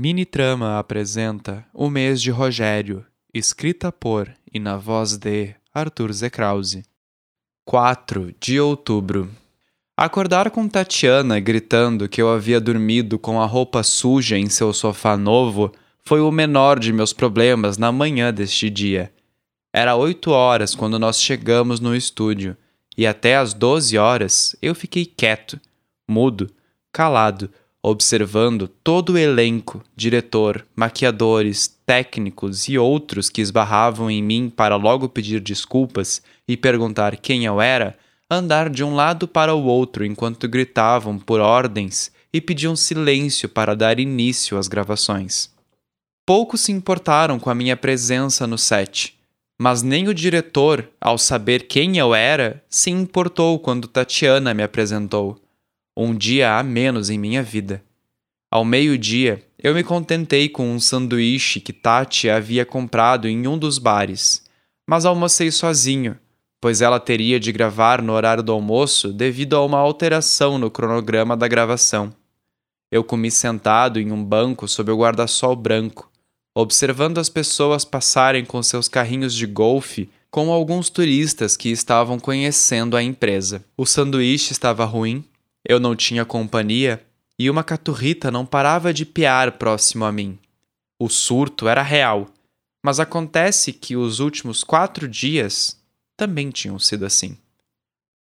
Mini Trama apresenta O Mês de Rogério, escrita por e na voz de Arthur Zekrause. 4 de outubro. Acordar com Tatiana gritando que eu havia dormido com a roupa suja em seu sofá novo foi o menor de meus problemas na manhã deste dia. Era oito horas quando nós chegamos no estúdio, e até às doze horas eu fiquei quieto, mudo, calado, observando todo o elenco, diretor, maquiadores, técnicos e outros que esbarravam em mim para logo pedir desculpas e perguntar quem eu era, andar de um lado para o outro enquanto gritavam por ordens e pediam silêncio para dar início às gravações. Poucos se importaram com a minha presença no set, mas nem o diretor, ao saber quem eu era, se importou quando Tatiana me apresentou um dia a menos em minha vida. Ao meio-dia, eu me contentei com um sanduíche que Tati havia comprado em um dos bares, mas almocei sozinho, pois ela teria de gravar no horário do almoço devido a uma alteração no cronograma da gravação. Eu comi sentado em um banco sob o guarda-sol branco, observando as pessoas passarem com seus carrinhos de golfe com alguns turistas que estavam conhecendo a empresa. O sanduíche estava ruim, eu não tinha companhia e uma caturrita não parava de piar próximo a mim. O surto era real, mas acontece que os últimos quatro dias também tinham sido assim.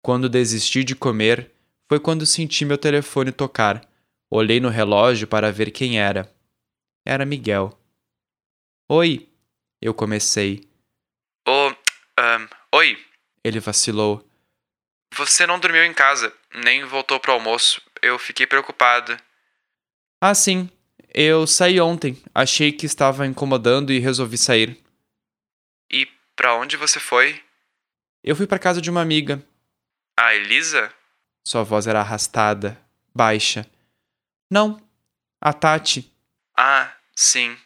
Quando desisti de comer, foi quando senti meu telefone tocar. Olhei no relógio para ver quem era. Era Miguel. Oi, eu comecei. Oh, um, oi. Ele vacilou. Você não dormiu em casa, nem voltou pro almoço. Eu fiquei preocupado. Ah, sim. Eu saí ontem. Achei que estava incomodando e resolvi sair. E para onde você foi? Eu fui para casa de uma amiga. A Elisa? Sua voz era arrastada, baixa. Não, a Tati. Ah, sim.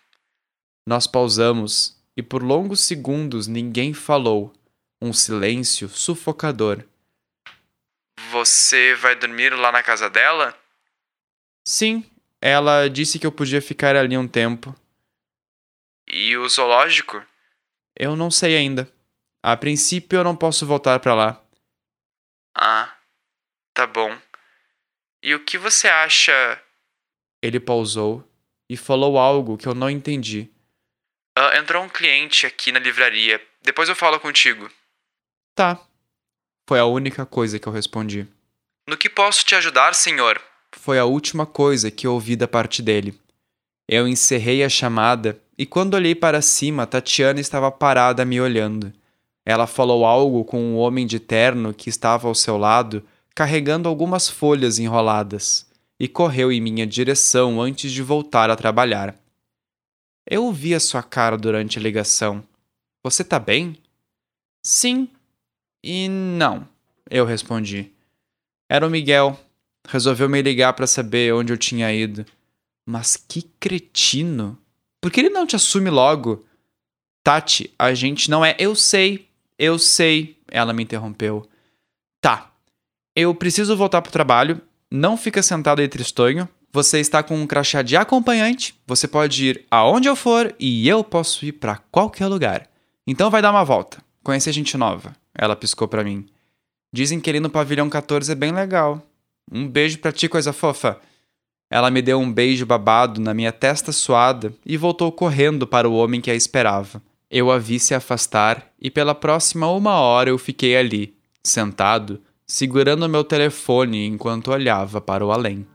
Nós pausamos e por longos segundos ninguém falou. Um silêncio sufocador. Você vai dormir lá na casa dela? Sim, ela disse que eu podia ficar ali um tempo. E o zoológico? Eu não sei ainda. A princípio eu não posso voltar para lá. Ah, tá bom. E o que você acha? Ele pausou e falou algo que eu não entendi. Uh, entrou um cliente aqui na livraria. Depois eu falo contigo. Tá. Foi a única coisa que eu respondi. No que posso te ajudar, senhor? Foi a última coisa que ouvi da parte dele. Eu encerrei a chamada e quando olhei para cima, Tatiana estava parada me olhando. Ela falou algo com um homem de terno que estava ao seu lado, carregando algumas folhas enroladas, e correu em minha direção antes de voltar a trabalhar. Eu vi a sua cara durante a ligação. Você tá bem? Sim, e não, eu respondi. Era o Miguel. Resolveu me ligar para saber onde eu tinha ido. Mas que cretino! Por que ele não te assume logo? Tati, a gente não é. Eu sei, eu sei. Ela me interrompeu. Tá. Eu preciso voltar pro trabalho. Não fica sentado aí tristonho. Você está com um crachá de acompanhante. Você pode ir aonde eu for e eu posso ir para qualquer lugar. Então vai dar uma volta. Conhecer gente nova. Ela piscou para mim. Dizem que ali no pavilhão 14 é bem legal. Um beijo pra ti, coisa fofa. Ela me deu um beijo babado na minha testa suada e voltou correndo para o homem que a esperava. Eu a vi se afastar e pela próxima uma hora eu fiquei ali, sentado, segurando meu telefone enquanto olhava para o além.